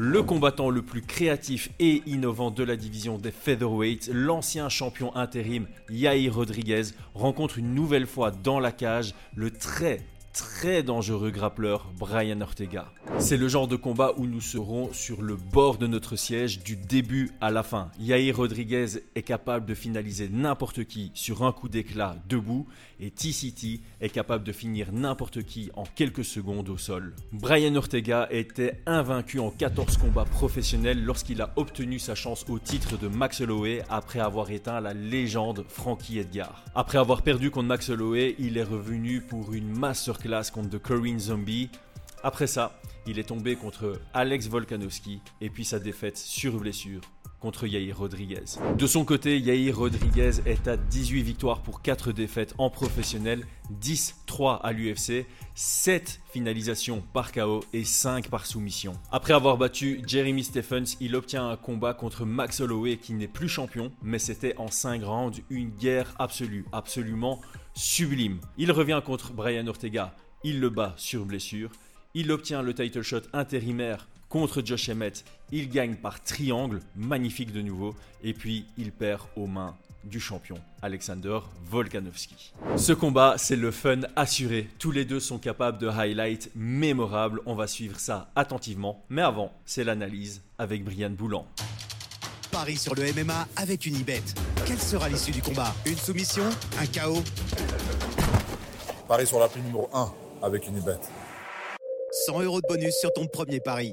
Le combattant le plus créatif et innovant de la division des featherweights, l'ancien champion intérim Yair Rodriguez rencontre une nouvelle fois dans la cage le très très dangereux grappleur Brian Ortega. C'est le genre de combat où nous serons sur le bord de notre siège du début à la fin. Yair Rodriguez est capable de finaliser n'importe qui sur un coup d'éclat debout et TCT est capable de finir n'importe qui en quelques secondes au sol. Brian Ortega était invaincu en 14 combats professionnels lorsqu'il a obtenu sa chance au titre de Max Holloway après avoir éteint la légende Frankie Edgar. Après avoir perdu contre Max Holloway, il est revenu pour une masterclass contre The Korean Zombie. Après ça, il est tombé contre Alex Volkanovski et puis sa défaite sur blessure contre Yair Rodriguez. De son côté, Yair Rodriguez est à 18 victoires pour 4 défaites en professionnel, 10-3 à l'UFC, 7 finalisations par KO et 5 par soumission. Après avoir battu Jeremy Stephens, il obtient un combat contre Max Holloway qui n'est plus champion, mais c'était en 5 rounds une guerre absolue, absolument sublime. Il revient contre Brian Ortega, il le bat sur blessure, il obtient le title shot intérimaire contre Josh Emmett, il gagne par triangle, magnifique de nouveau, et puis il perd aux mains du champion Alexander Volkanovski. Ce combat, c'est le fun assuré. Tous les deux sont capables de highlights mémorables. On va suivre ça attentivement. Mais avant, c'est l'analyse avec Brian Boulan. Paris sur le MMA avec une Unibet. Quelle sera l'issue du combat? Une soumission? Un chaos Paris sur la numéro 1 avec une Unibet. 100 euros de bonus sur ton premier pari.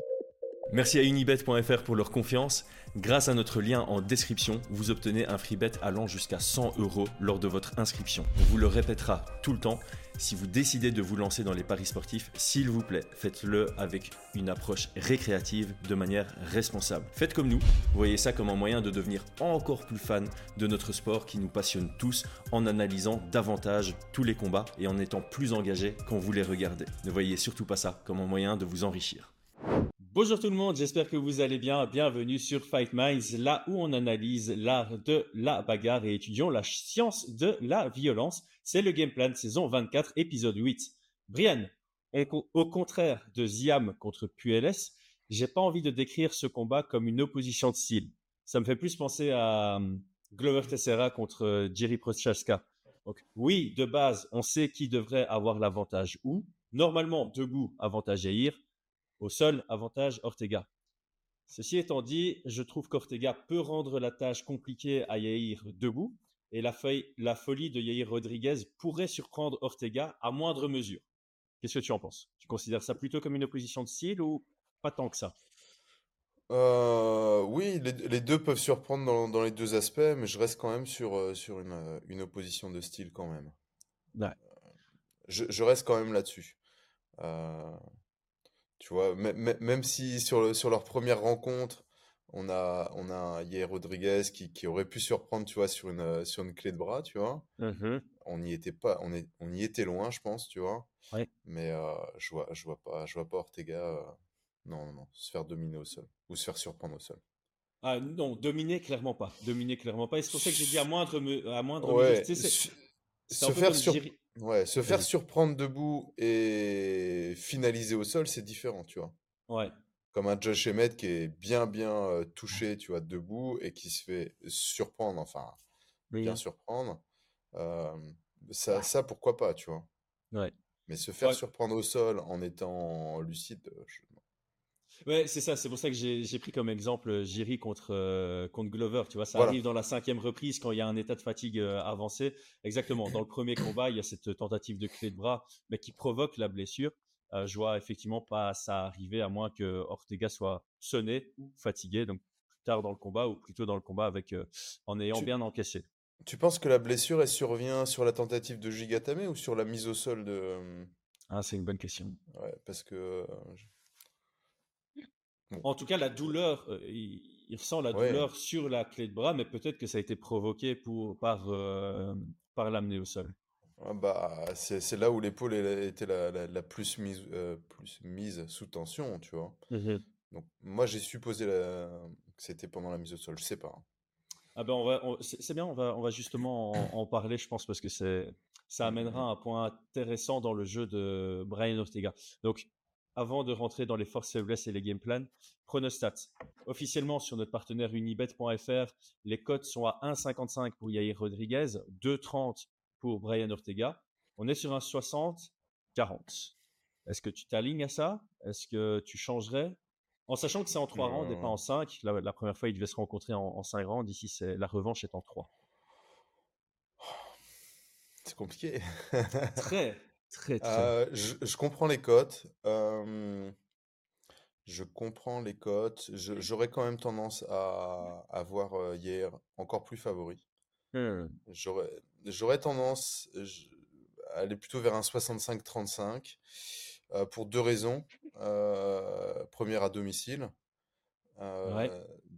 Merci à unibet.fr pour leur confiance. Grâce à notre lien en description, vous obtenez un free bet allant jusqu'à 100 euros lors de votre inscription. On vous le répétera tout le temps. Si vous décidez de vous lancer dans les paris sportifs, s'il vous plaît, faites-le avec une approche récréative de manière responsable. Faites comme nous, voyez ça comme un moyen de devenir encore plus fan de notre sport qui nous passionne tous en analysant davantage tous les combats et en étant plus engagé quand vous les regardez. Ne voyez surtout pas ça comme un moyen de vous enrichir. Bonjour tout le monde, j'espère que vous allez bien. Bienvenue sur Fight Minds, là où on analyse l'art de la bagarre et étudions la science de la violence. C'est le Game Plan saison 24, épisode 8. Brian, au contraire de Ziam contre Puelles, j'ai pas envie de décrire ce combat comme une opposition de style. Ça me fait plus penser à hum, Glover Teixeira contre euh, Jerry Prochaska. Donc, oui, de base, on sait qui devrait avoir l'avantage où. Normalement, debout, avantage Jair au sol, avantage Ortega. Ceci étant dit, je trouve qu'Ortega peut rendre la tâche compliquée à Yair debout et la, folie de Yair Rodriguez pourrait surprendre Ortega à moindre mesure. Qu'est-ce que tu en penses? Tu considères ça plutôt comme une opposition de style ou pas tant que ça? Euh, oui, les, deux peuvent surprendre dans, les deux aspects, mais je reste quand même sur, euh, sur une, une, opposition de style quand même. Je, reste quand même là-dessus. Euh, tu vois, même si sur, sur leur première rencontre, on a, on a Yair Rodriguez qui, qui, aurait pu surprendre, tu vois, sur une, euh, sur une clé de bras, tu vois. Mmh on y était pas, on, est, on y était loin, je pense, tu vois. Mais euh, je vois, je vois pas, je vois pas Ortega, euh, non, non, se faire dominer au sol ou se faire surprendre au sol. Ah non, dominer clairement pas, dominer clairement pas. Et c'est pour ça que j'ai dit à moindre, à moindre ouais, se faire sur... Ouais, se faire surprendre debout et finaliser au sol, c'est différent, tu vois. Ouais. Comme un Josh Emmett qui est bien, bien touché, tu vois, debout et qui se fait surprendre, enfin, bien surprendre. ça, ça, pourquoi pas, tu vois? Ouais. Mais se faire surprendre au sol en étant lucide, je, Ouais, c'est ça. C'est pour ça que j'ai pris comme exemple Jiri contre, contre Glover. Tu vois, ça arrive dans la cinquième reprise quand il y a un état de fatigue avancé. Exactement. Dans le premier combat, il y a cette tentative de clé de bras, mais qui provoque la blessure. je vois effectivement pas ça arriver à moins que Ortega soit sonné ou fatigué. Donc plus tard dans le combat ou plutôt dans le combat avec en ayant bien encaissé. Tu penses que la blessure elle survient sur la tentative de Gigatame ou sur la mise au sol de Ah, c'est une bonne question. Ouais, parce que en tout cas, la douleur, euh, il, ressent la douleur sur la clé de bras, mais peut-être que ça a été provoqué pour, par, euh, par l'amener au sol. Ah bah, c'est là où l'épaule était la, la, plus, mise, euh, plus mise sous tension, tu vois. Mmh Donc, moi, j'ai supposé que c'était pendant la mise au sol, je sais pas. Hein. Ah ben on va, c'est bien, on va, on va justement en, en parler, je pense, parce que c'est, ça amènera un point intéressant dans le jeu de Brian Ortega. Donc, avant de rentrer dans les forces faiblesses et les game plans, pronostat. Officiellement, sur notre partenaire unibet.fr, les cotes sont à 1,55 pour Yair Rodriguez, 2,30 pour Brian Ortega. On est sur un 60-40. Est-ce que tu t'alignes à ça? Est-ce que tu changerais? En sachant que c'est en 3 rounds et pas en 5. La, première fois, ils devaient se rencontrer en, en 5 rounds. Ici, c'est, la revanche est en 3. C'est compliqué. très, très, très. Euh, je, comprends les cotes. je comprends les cotes. j'aurais quand même tendance à, à voir euh, hier encore plus favori. Mmh. J'aurais, tendance à aller plutôt vers un 65-35 euh, pour deux raisons. première à domicile.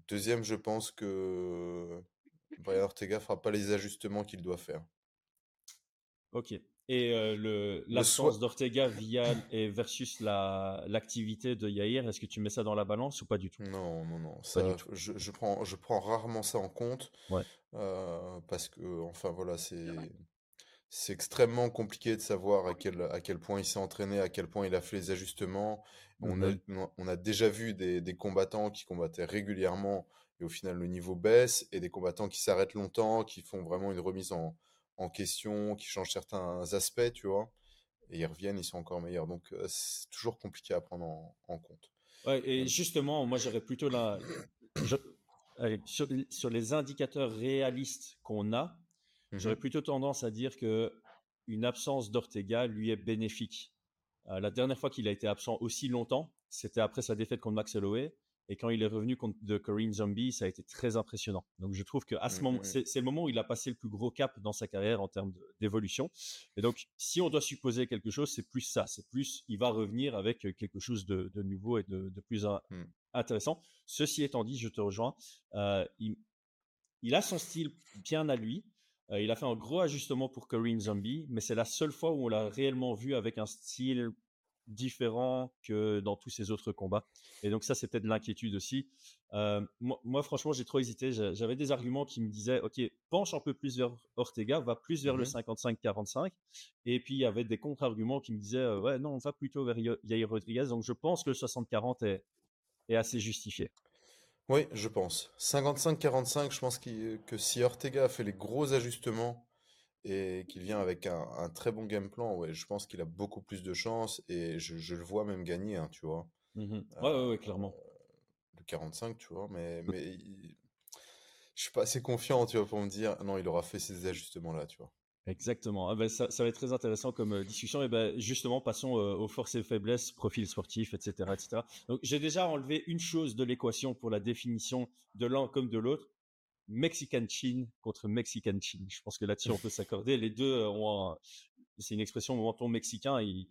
Deuxième, je pense que Brian Ortega fera pas les ajustements qu'il doit faire. Ok. Et euh, le, l'absence d'Ortega via et versus la, l'activité de Yair, est-ce que tu mets ça dans la balance ou pas du tout? Non, non, non. Ça, Je, je, prends, je prends rarement ça en compte. Ouais. Euh, parce que, enfin voilà, c'est, c'est extrêmement compliqué de savoir à quel, à quel point il s'est entraîné, à quel point il a fait les ajustements. On, a, on a déjà vu des, des combattants qui combattaient régulièrement et au final le niveau baisse, et des combattants qui s'arrêtent longtemps, qui font vraiment une remise en, en question, qui changent certains aspects, tu vois, et ils reviennent, ils sont encore meilleurs. Donc c'est toujours compliqué à prendre en, compte. Ouais, et justement, moi j'aurais plutôt la... sur, les indicateurs réalistes qu'on a, mmh j'aurais plutôt tendance à dire que une absence d'Ortega lui est bénéfique. Euh, la dernière fois qu'il a été absent aussi longtemps, c'était après sa défaite contre Max Holloway. Et quand il est revenu contre de Corinne Zombie, ça a été très impressionnant. Donc je trouve que à ce mmh, moment, mmh, mmh. c'est le moment où il a passé le plus gros cap dans sa carrière en termes d'évolution. Et donc, si on doit supposer quelque chose, c'est plus ça. C'est plus, il va revenir avec quelque chose de, nouveau et de, plus intéressant. Ceci étant dit, je te rejoins. Euh, il, a son style bien à lui. Euh, il a fait un gros ajustement pour Corinne Zombie, mais c'est la seule fois où on l'a réellement vu avec un style différent que dans tous ces autres combats. Et donc ça, c'est peut-être l'inquiétude aussi. Euh, moi, franchement, j'ai trop hésité. J'avais des arguments qui me disaient, OK, penche un peu plus vers Ortega, va plus vers le 55-45. Mmh Et puis, il y avait des contre-arguments qui me disaient, euh, ouais, non, on va plutôt vers Yair Rodriguez. Donc, je pense que le 60-40 est, est assez justifié. Oui, je pense. 55-45, je pense que si Ortega a fait les gros ajustements et qu'il vient avec un, très bon game plan, ouais, je pense qu'il a beaucoup plus de chance et je, le vois même gagner, hein, tu vois. Mmh ouais, ouais, clairement. Euh, le 45, tu vois, mais, mmh. mais je suis pas assez confiant, tu vois, pour me dire, non, il aura fait ces ajustements-là, tu vois. Exactement. Ah ben, ça, ça, va être très intéressant comme euh, discussion. Et ben, justement, passons euh, aux forces et faiblesses, profil sportif, etc., etc. Donc, j'ai déjà enlevé une chose de l'équation pour la définition de l'un comme de l'autre. Mexican Chin contre Mexican Chin. Je pense que là-dessus, on peut s'accorder. Les deux ont c'est une expression menton mexicain. Ils,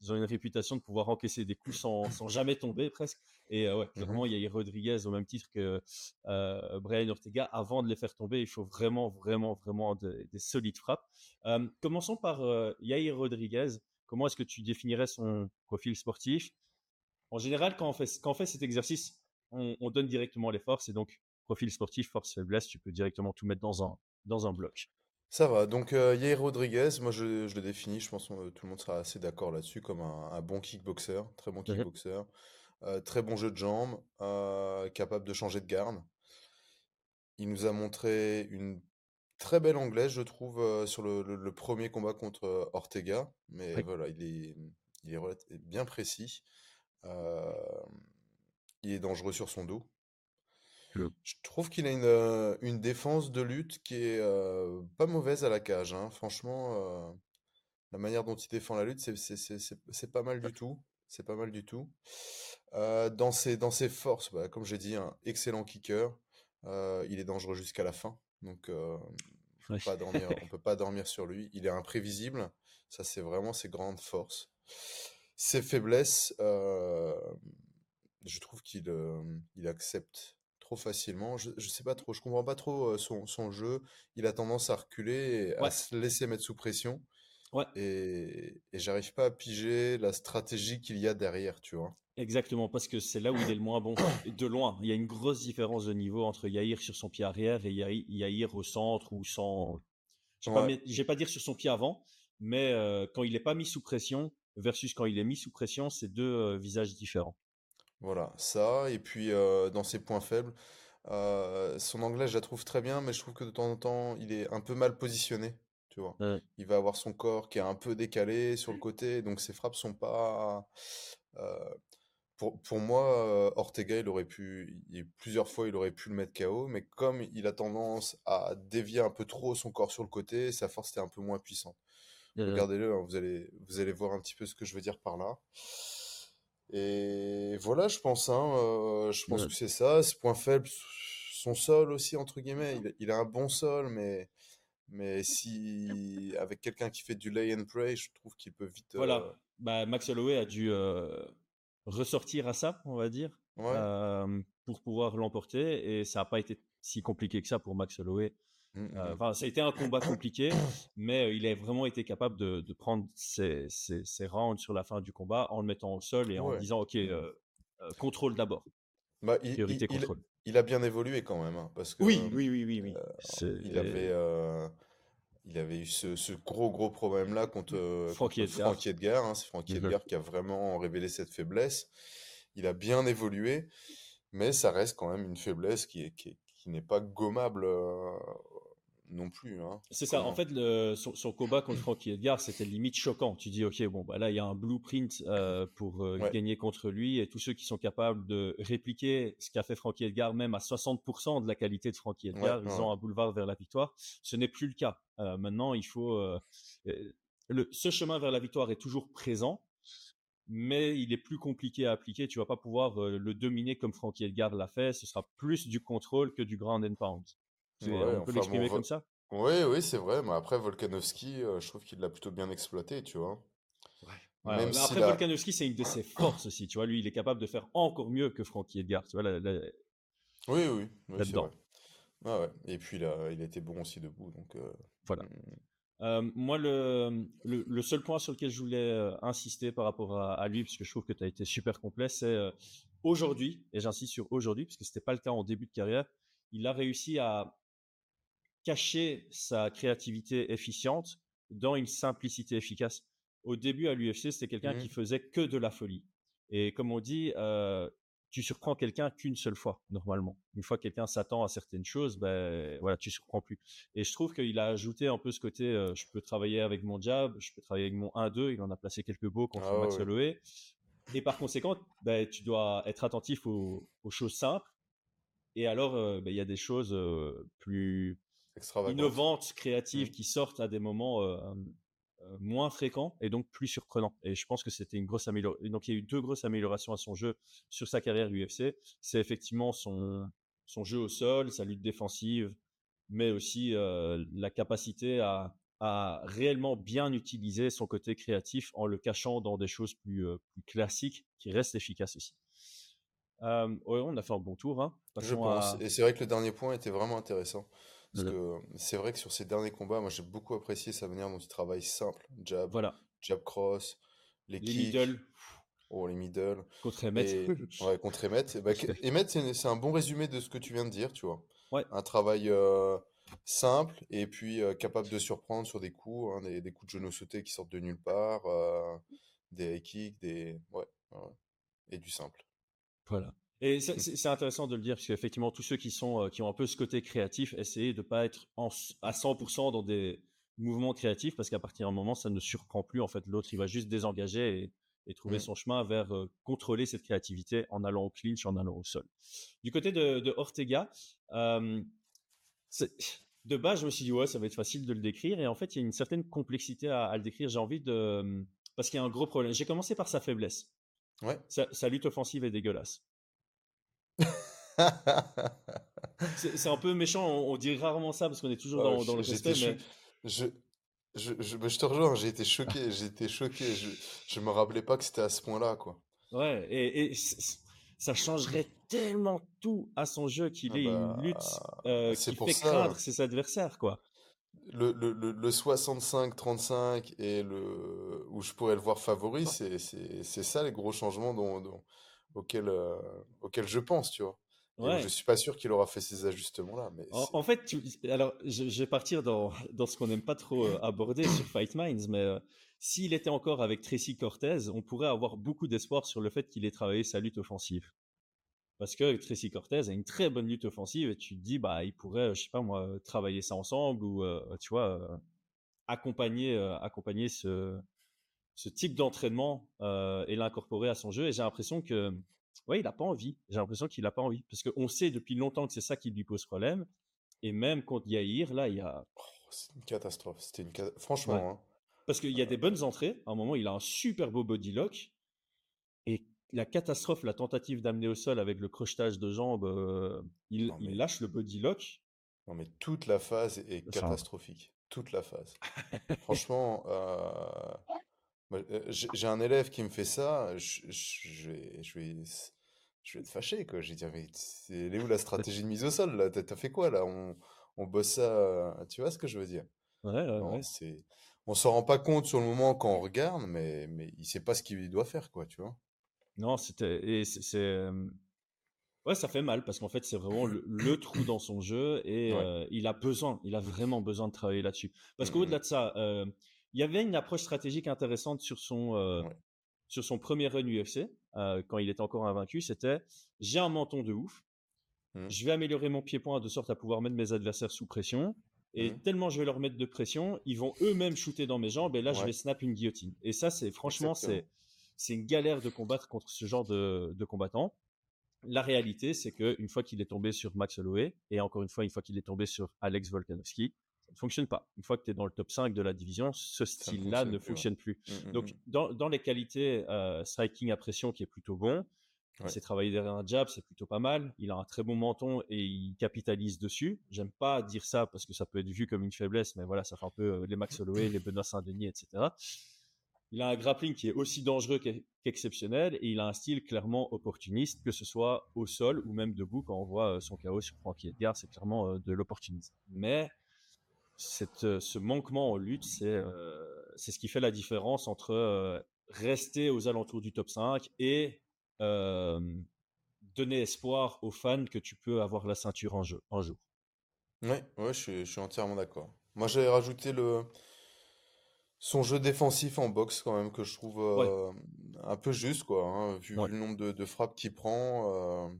ils, ont une réputation de pouvoir encaisser des coups sans, sans jamais tomber presque. Et euh, ouais, clairement, mmh il y a Rodriguez au même titre que euh, Brian Ortega. Avant de les faire tomber, il faut vraiment, vraiment, vraiment des solides frappes. Euh, commençons par euh, Yair Rodriguez. Comment est-ce que tu définirais son profil sportif? En général, quand on fait, quand on fait cet exercice, on, on donne directement les forces et donc profil sportif, force, faiblesse, tu peux directement tout mettre dans un, dans un bloc. Ça va. Donc, euh, Yair Rodriguez, moi je, je, le définis, je pense que tout le monde sera assez d'accord là-dessus, comme un, bon kickboxer, très bon mhm. kickboxer, euh, très bon jeu de jambes, euh, capable de changer de garde. Il nous a montré une très belle anglaise, je trouve, euh, sur le, le, premier combat contre Ortega, mais voilà, il est, il est bien précis. il est dangereux sur son dos. Je trouve qu'il a une, euh, une défense de lutte qui est euh, pas mauvaise à la cage. Hein. Franchement, euh, la manière dont il défend la lutte, c'est pas mal du tout. C'est pas mal du tout. dans, ses, dans ses forces, bah, comme j'ai dit, un excellent kicker. il est dangereux jusqu'à la fin. Donc, pas dormir, on peut pas dormir sur lui. Il est imprévisible. Ça, c'est vraiment ses grandes forces. Ses faiblesses, je trouve qu'il il accepte trop facilement. Je, je sais pas trop, je comprends pas trop son, son jeu. Il a tendance à reculer et à se laisser mettre sous pression. Ouais. Et, et j'arrive pas à piger la stratégie qu'il y a derrière, tu vois? Exactement, parce que c'est là où il est le moins bon. De loin, il y a une grosse différence de niveau entre Yair sur son pied arrière et Yair au centre ou sans. Je vais pas, pas, dire sur son pied avant, mais euh, quand il n'est pas mis sous pression, versus quand il est mis sous pression, c'est deux visages différents. Voilà, ça, et puis dans ses points faibles, son anglais, je la trouve très bien, mais je trouve que de temps en temps, il est un peu mal positionné, tu vois. Il va avoir son corps qui est un peu décalé sur le côté, donc ses frappes sont pas. pour, pour moi, Ortega, il aurait pu, plusieurs fois, il aurait pu le mettre KO, mais comme il a tendance à dévier un peu trop son corps sur le côté, sa force était un peu moins puissante. Regardez-le, hein, vous allez, vous allez voir un petit peu ce que je veux dire par là. Et voilà, je pense, hein, euh, je pense que c'est ça. Ce point faible, son sol aussi, entre guillemets. Il, a un bon sol, mais, mais si avec quelqu'un qui fait du lay and pray, je trouve qu'il peut vite. Voilà, euh, bah, Max Holloway a dû euh, ressortir à ça, on va dire, pour pouvoir l'emporter. Et ça n'a pas été si compliqué que ça pour Max Holloway. Mmh, mmh, mmh. Enfin, ça a été un combat compliqué, mais il a vraiment été capable de, de prendre ses, ses, rounds sur la fin du combat en le mettant au sol et en disant ok, contrôle d'abord. Bah, il, Priorité contrôle. Il, a bien évolué quand même, hein, parce que oui, oui, oui, oui, oui. il avait, il avait eu ce, ce, gros gros problème là contre, Frankie Edgar. Hein, c'est Frankie Edgar qui a vraiment révélé cette faiblesse. Il a bien évolué, mais ça reste quand même une faiblesse qui est, qui, qui n'est pas gommable non plus. Hein. C'est ça. En fait, le, son, combat contre Frankie Edgar, c'était limite choquant. Tu dis, ok, bon, bah là, il y a un blueprint euh, pour euh, gagner contre lui, et tous ceux qui sont capables de répliquer ce qu'a fait Frankie Edgar, même à 60% de la qualité de Frankie Edgar, ils ont un boulevard vers la victoire. Ce n'est plus le cas. Euh, maintenant, il faut le, ce chemin vers la victoire est toujours présent. Mais il est plus compliqué à appliquer. Tu vas pas pouvoir le dominer comme Frankie Edgar l'a fait. Ce sera plus du contrôle que du ground and pound on peut l'exprimer comme ça? Oui, oui, c'est vrai. Mais après, Volkanovski, euh, je trouve qu'il l'a plutôt bien exploité, tu vois? Ouais. après, Volkanovski, c'est une de ses forces aussi. Tu vois, lui, il est capable de faire encore mieux que Frankie Edgar. Tu vois, Oui, oui, oui c'est vrai. Ah ouais. Et puis, il a, il été bon aussi debout. Donc, euh, Voilà. Euh, moi, le, le, seul point sur lequel je voulais insister par rapport à, lui, parce que je trouve que tu as été super complet, c'est aujourd'hui, et j'insiste sur aujourd'hui, parce que ce n'était pas le cas en début de carrière, il a réussi à, cacher sa créativité efficiente dans une simplicité efficace. Au début, à l'UFC, c'était quelqu'un qui mmh. faisait que de la folie. Et comme on dit, euh, tu surprends quelqu'un qu'une seule fois, normalement. Une fois que quelqu'un s'attend à certaines choses, ben voilà, tu surprends plus. Et je trouve qu'il a ajouté un peu ce côté, euh, je peux travailler avec mon jab, je peux travailler avec mon 1-2. Il en a placé quelques beaux contre ah Max Holloway. Et par conséquent, ben, tu dois être attentif aux, choses simples. Et alors, euh, ben, il y a des choses plus innovantes, créatives, mmh. qui sortent à des moments moins fréquents et donc plus surprenants. Et je pense que c'était une grosse amélioration. Donc il y a eu deux grosses améliorations à son jeu sur sa carrière UFC. C'est effectivement son, son jeu au sol, sa lutte défensive, mais aussi la capacité à, à réellement bien utiliser son côté créatif en le cachant dans des choses plus, plus classiques qui restent efficaces aussi. Euh, on a fait un bon tour. Hein. Je pense. Et c'est vrai que le dernier point était vraiment intéressant. Parce que c'est vrai que sur ces derniers combats, moi j'ai beaucoup apprécié sa manière dont il travaille simple. Jab, voilà. jab cross, les, les middle. Oh, les middle. Contre Emmett. ouais, contre Emmett. Bah, Emmett, c'est un bon résumé de ce que tu viens de dire, tu vois. Ouais. Un travail euh, simple et puis euh, capable de surprendre sur des coups, hein, des, des, coups de genoux sautés qui sortent de nulle part, euh, des high kicks, des... Ouais, ouais, et du simple. Voilà. Et c'est intéressant de le dire, parce qu'effectivement, tous ceux qui, sont, euh, qui ont un peu ce côté créatif, essayez de ne pas être à 100% dans des mouvements créatifs, parce qu'à partir d'un moment, ça ne surprend plus. En fait, l'autre, il va juste désengager et, trouver mmh. son chemin vers euh, contrôler cette créativité en allant au clinch, en allant au sol. Du côté de, Ortega, de base, je me suis dit, ouais, ça va être facile de le décrire. Et en fait, il y a une certaine complexité à, le décrire. J'ai envie de. Parce qu'il y a un gros problème. J'ai commencé par sa faiblesse. Ouais. sa lutte offensive est dégueulasse c'est un peu méchant, on, dit rarement ça parce qu'on est toujours dans, le respect. Mais... Je, je, je, te rejoins, j'ai été choqué, j'ai été choqué. Je, je me rappelais pas que c'était à ce point-là, quoi. Ouais, et, ça changerait tellement tout à son jeu qu'il ah ait une bah, lutte euh, qui fait craindre ses adversaires, quoi. Le, le, le, 65-35 et le où je pourrais le voir favori, c'est ça les gros changements dont, dont auxquels, euh, auxquels je pense, tu vois. Ouais. Je suis pas sûr qu'il aura fait ces ajustements-là. Mais en, fait, alors je, vais partir dans, dans ce qu'on n'aime pas trop euh, aborder sur Fight Minds, mais euh, s'il était encore avec Tracy Cortez, on pourrait avoir beaucoup d'espoir sur le fait qu'il ait travaillé sa lutte offensive. Parce que Tracy Cortez a une très bonne lutte offensive et tu te dis, bah, il pourrait, je sais pas moi, travailler ça ensemble ou, tu vois, accompagner, accompagner ce, ce type d'entraînement et l'incorporer à son jeu. Et j'ai l'impression que, ouais, il n'a pas envie. J'ai l'impression qu'il n'a pas envie. Parce qu'on sait depuis longtemps que c'est ça qui lui pose problème. Et même contre Yair, là, il y a. Oh, c'est une catastrophe. C'était une Franchement. Hein. Parce qu'il y a des bonnes entrées. À un moment, il a un super beau body lock. Et la catastrophe, la tentative d'amener au sol avec le crochetage de jambes, euh, il, lâche le body lock. Non, mais toute la phase est catastrophique. Toute la phase. Franchement, euh, euh, j'ai un élève qui me fait ça. Je, je, vais, je, vais, je vais être fâché. Quoi. J'ai dit, mais c'est où la stratégie de mise au sol là? T'as fait quoi là? On, on bosse ça. Tu vois ce que je veux dire? Ouais, ouais, ouais. C'est on s'en rend pas compte sur le moment quand on regarde, mais, mais il sait pas ce qu'il doit faire, quoi, tu vois? Non, c'était. Et c'est. Ouais, ça fait mal parce qu'en fait, c'est vraiment le, trou dans son jeu et il a besoin, il a vraiment besoin de travailler là-dessus. Parce mmh qu'au-delà de ça, il y avait une approche stratégique intéressante sur son, sur son premier run UFC quand il était encore invaincu. C'était j'ai un menton de ouf, mmh. je vais améliorer mon pied-point de sorte à pouvoir mettre mes adversaires sous pression. Et mmh. tellement je vais leur mettre de pression, ils vont eux-mêmes shooter dans mes jambes et là je vais snap une guillotine. Et ça, c'est franchement, c'est c'est une galère de combattre contre ce genre de, de combattant. La réalité, c'est qu'une fois qu'il est tombé sur Max Holloway, et encore une fois, une fois qu'il est tombé sur Alex Volkanovski, fonctionne pas. Une fois que tu es dans le top 5 de la division, ce style-là ne fonctionne plus. Mmh, mmh, Donc, mmh. dans, dans, les qualités euh, striking à pression qui est plutôt bon, il s'est travaillé derrière un jab, c'est plutôt pas mal. Il a un très bon menton et il capitalise dessus. J'aime pas dire ça parce que ça peut être vu comme une faiblesse, mais voilà, ça fait un peu euh, les Max Holloway, les Benoît Saint-Denis, etc. Il a un grappling qui est aussi dangereux qu'exceptionnel et il a un style clairement opportuniste, que ce soit au sol ou même debout. Quand on voit euh, son chaos sur Frankie Edgar, c'est clairement de l'opportunisme. Mais cette, euh, ce manquement en lutte, c'est c'est ce qui fait la différence entre rester aux alentours du top 5 et donner espoir aux fans que tu peux avoir la ceinture en jeu un jour. Ouais, ouais, je suis, je suis entièrement d'accord. Moi, j'avais rajouté le, son jeu défensif en boxe, quand même, que je trouve euh, un peu juste, quoi, hein, vu, le nombre de, frappes qu'il prend.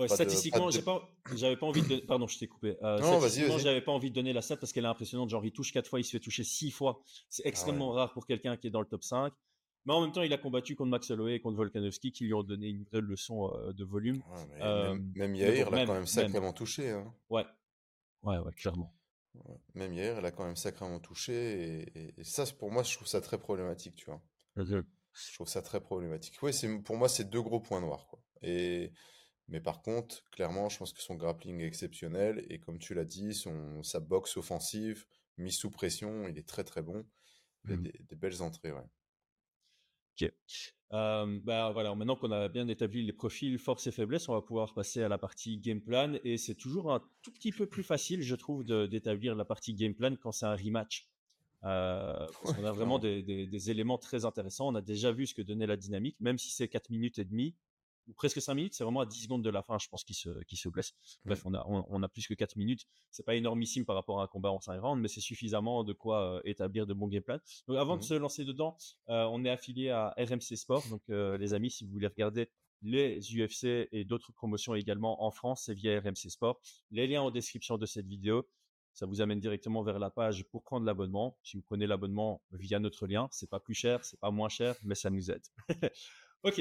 Euh, statistiquement, j'avais pas envie de. Pardon, je t'ai coupé. Euh, non, statistiquement, j'avais pas envie de donner la stat parce qu'elle est impressionnante. Genre, il touche 4 fois, il se fait toucher 6 fois. C'est ah extrêmement rare pour quelqu'un qui est dans le top 5. Mais en même temps, il a combattu contre Max Holloway et contre Volkanovski qui lui ont donné une vraie leçon de volume. même, même Yair l'a quand même sacrément touché. Hein. Ouais. Ouais, ouais, clairement. Même hier, elle a quand même sacrément touché. Et, ça, pour moi, je trouve ça très problématique, tu vois. Je trouve ça très problématique. Oui, pour moi, c'est deux gros points noirs. Quoi. Et, mais par contre, clairement, je pense que son grappling est exceptionnel. Et comme tu l'as dit, son, sa boxe offensive, mise sous pression, il est très très bon. Il a mmh. des, des, belles entrées, ouais. Ok. Euh, bah voilà, maintenant qu'on a bien établi les profils, forces et faiblesses, on va pouvoir passer à la partie game plan. Et c'est toujours un tout petit peu plus facile, je trouve, d'établir la partie game plan quand c'est un rematch. Euh, parce qu'on a vraiment des, des, éléments très intéressants. On a déjà vu ce que donnait la dynamique, même si c'est 4 minutes et demie presque 5 minutes, c'est vraiment à 10 secondes de la fin, je pense, qu'il se, se blesse. Bref, on a, on, a plus que 4 minutes. C'est pas énormissime par rapport à un combat en 5 rounds, mais c'est suffisamment de quoi euh, établir de bons game plans. Donc, avant de mmh. se lancer dedans, euh, on est affilié à RMC Sport. Donc, euh, les amis, si vous voulez regarder les UFC et d'autres promotions également en France, c'est via RMC Sport. Les liens en description de cette vidéo. Ça vous amène directement vers la page pour prendre l'abonnement. Si vous prenez l'abonnement via notre lien, c'est pas plus cher, c'est pas moins cher, mais ça nous aide. ok.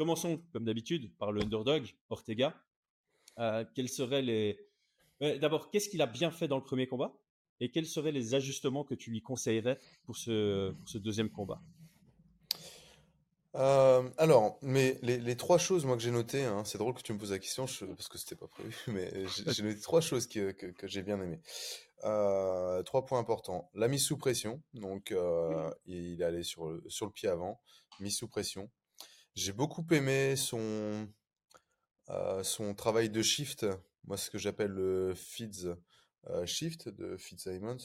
Commençons, comme d'habitude, par le underdog, Ortega. Euh, quels seraient les. D'abord, qu'est-ce qu'il a bien fait dans le premier combat? Et quels seraient les ajustements que tu lui conseillerais pour ce, ce deuxième combat? Euh, alors, mais les, trois choses moi que j'ai notées, hein, c'est drôle que tu me poses la question parce que c'était pas prévu, mais j'ai noté trois choses que, que, j'ai bien aimées. Euh, trois points importants. La mise sous pression, donc il est allé sur le, sur le pied avant, mise sous pression. J'ai beaucoup aimé son, euh, son travail de shift, moi ce que j'appelle le feeds euh, shift de Fitzsimons.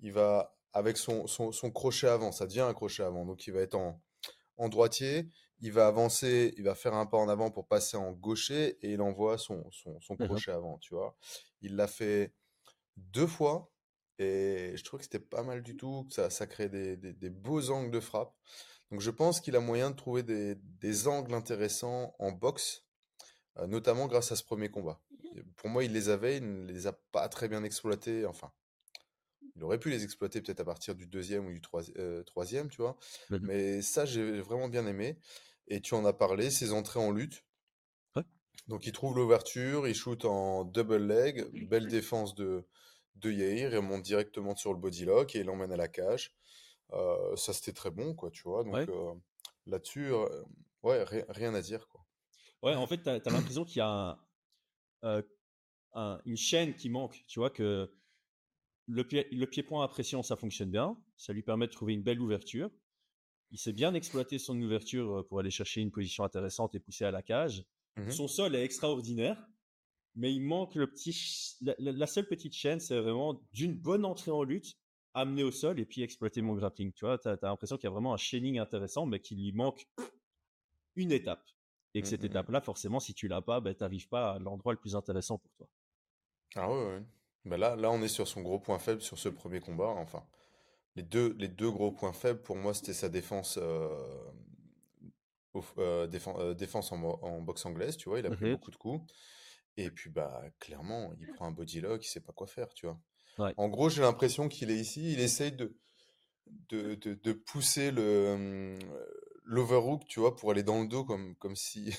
Il va avec son, son, son, crochet avant, ça devient un crochet avant, donc il va être en, en droitier, il va avancer, il va faire un pas en avant pour passer en gaucher et il envoie son, son, son mmh crochet avant, tu vois. Il l'a fait deux fois Et je trouvais que c'était pas mal du tout, que ça, ça crée des, des, des beaux angles de frappe. Donc je pense qu'il a moyen de trouver des, des angles intéressants en boxe, euh, notamment grâce à ce premier combat. Pour moi, il les avait, il ne les a pas très bien exploités. Enfin, il aurait pu les exploiter peut-être à partir du deuxième ou du euh, troisième, tu vois. Mmh Mais ça, j'ai vraiment bien aimé. Et tu en as parlé, ses entrées en lutte. Ouais. Donc il trouve l'ouverture, il shoot en double leg, belle défense de, de Yair, il monte directement sur le body lock et il l'emmène à la cage. Euh, ça, c'était très bon, quoi, tu vois. Donc Ouais. euh, là-dessus, euh, ouais, ri- rien à dire, quoi. Ouais, en fait, tu as, l'impression qu'il y a un, un- une chaîne qui manque. Tu vois que le, pied, le pied-point à pression, ça fonctionne bien. Ça lui permet de trouver une belle ouverture. Il sait bien exploiter son ouverture pour aller chercher une position intéressante et pousser à la cage. Mhm. Son sol est extraordinaire, mais il manque le petit. ch- La, la- la seule petite chaîne, c'est vraiment d'une bonne entrée en lutte, amener au sol et puis exploiter mon grappling. Tu vois, tu as, l'impression qu'il y a vraiment un chaining intéressant, mais qu'il lui manque une étape. Et que cette Mhm, mhm. étape-là, forcément, si tu l'as pas, ben, tu n'arrives pas à l'endroit le plus intéressant pour toi. Ah ouais, ouais. Bah là, là, on est sur son gros point faible sur ce premier combat. Enfin, les deux, les deux gros points faibles, pour moi, c'était sa défense, euh, euh, euh, défense en, boxe anglaise, tu vois? Il a pris beaucoup de coups. Et puis, bah, clairement, il prend un body lock, il sait pas quoi faire, tu vois? Ouais. En gros, j'ai l'impression qu'il est ici, il essaye de, de, de, de pousser le, hum, l'overhook, tu vois, pour aller dans le dos, comme, comme si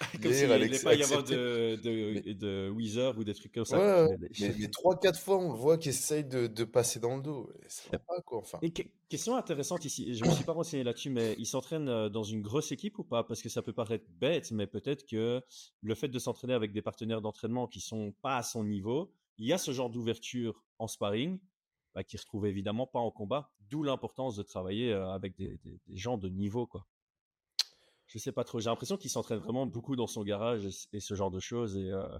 Comme s'il n'allait pas y avoir de, de, Mais- de Weezer ou des trucs comme ça. Ouais, mais, mais 3-4 fois, on le voit qu'il essaye de, de passer dans le dos. Et ça va pas, quoi, enfin. Et que- question intéressante ici, je me suis pas renseigné là-dessus, mais il s'entraîne euh, dans une grosse équipe ou pas? Parce que ça peut paraître bête, mais peut-être que le fait de s'entraîner avec des partenaires d'entraînement qui sont pas à son niveau, il y a ce genre d'ouverture en sparring, bah, qui retrouve évidemment pas en combat, d'où l'importance de travailler avec des, des- des gens de niveau, quoi. Je sais pas trop, j'ai l'impression qu'il s'entraîne vraiment beaucoup dans son garage et, et ce genre de choses, et euh,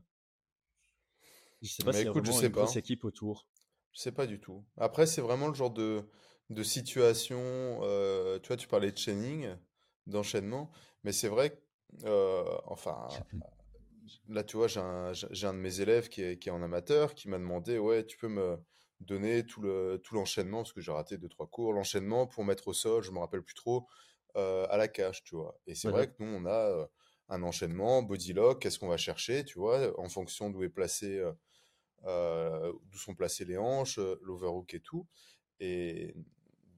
je sais pas s'il y a écoute, je vraiment sais une grosse pas. équipe autour. Je sais pas du tout. Après, c'est vraiment le genre de, de situation. euh, tu vois, tu parlais de chaining, d'enchaînement. Mais c'est vrai que, euh, enfin, là, tu vois, j'ai un, de mes élèves qui est, qui est en amateur qui m'a demandé, ouais, tu peux me donner tout le, tout l'enchaînement, parce que j'ai raté deux, trois cours, l'enchaînement pour mettre au sol, je me rappelle plus trop, euh, à la cage, tu vois. Et c'est vrai que nous, on a euh, un enchaînement, body lock, qu'est-ce qu'on va chercher, tu vois, en fonction d'où est placé, euh, d'où sont placées les hanches, l'overhook et tout. Et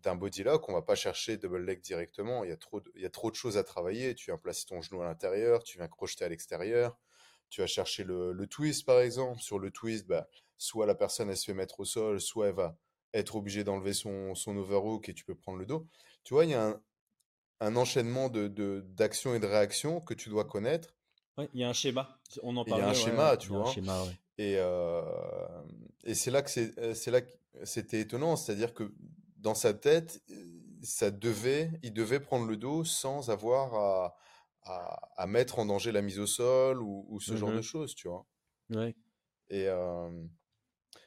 d'un body lock, on va pas chercher double leg directement. Il y a trop de, il y a trop de choses à travailler. Tu viens placer ton genou à l'intérieur, tu viens crocheter à l'extérieur. Tu vas chercher le, le twist, par exemple. Sur le twist, bah, soit la personne, elle se fait mettre au sol, soit elle va être obligée d'enlever son, son overhook et tu peux prendre le dos. Tu vois, il y a un, un enchaînement de, d'actions et de réactions que tu dois connaître. Ouais, il y a un schéma, on en Et il y a un ouais, schéma, ouais, tu vois. schéma. Et, euh, et c'est là que c'est, euh, c'est là que c'était étonnant, c'est-à-dire que dans sa tête, euh, ça devait, il devait prendre le dos sans avoir à, à, à mettre en danger la mise au sol ou, ou ce genre de Mhm. choses, tu vois. Ouais. Et euh,